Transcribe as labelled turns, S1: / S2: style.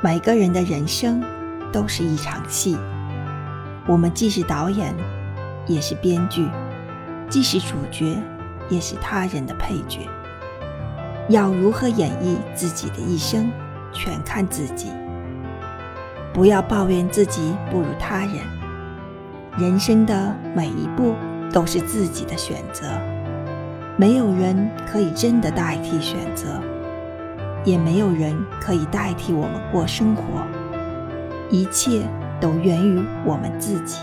S1: 每个人的人生都是一场戏，我们既是导演，也是编剧，既是主角，也是他人的配角。要如何演绎自己的一生，全看自己。不要抱怨自己不如他人，人生的每一步都是自己的选择，没有人可以真的代替选择。也没有人可以代替我们过生活，一切都源于我们自己。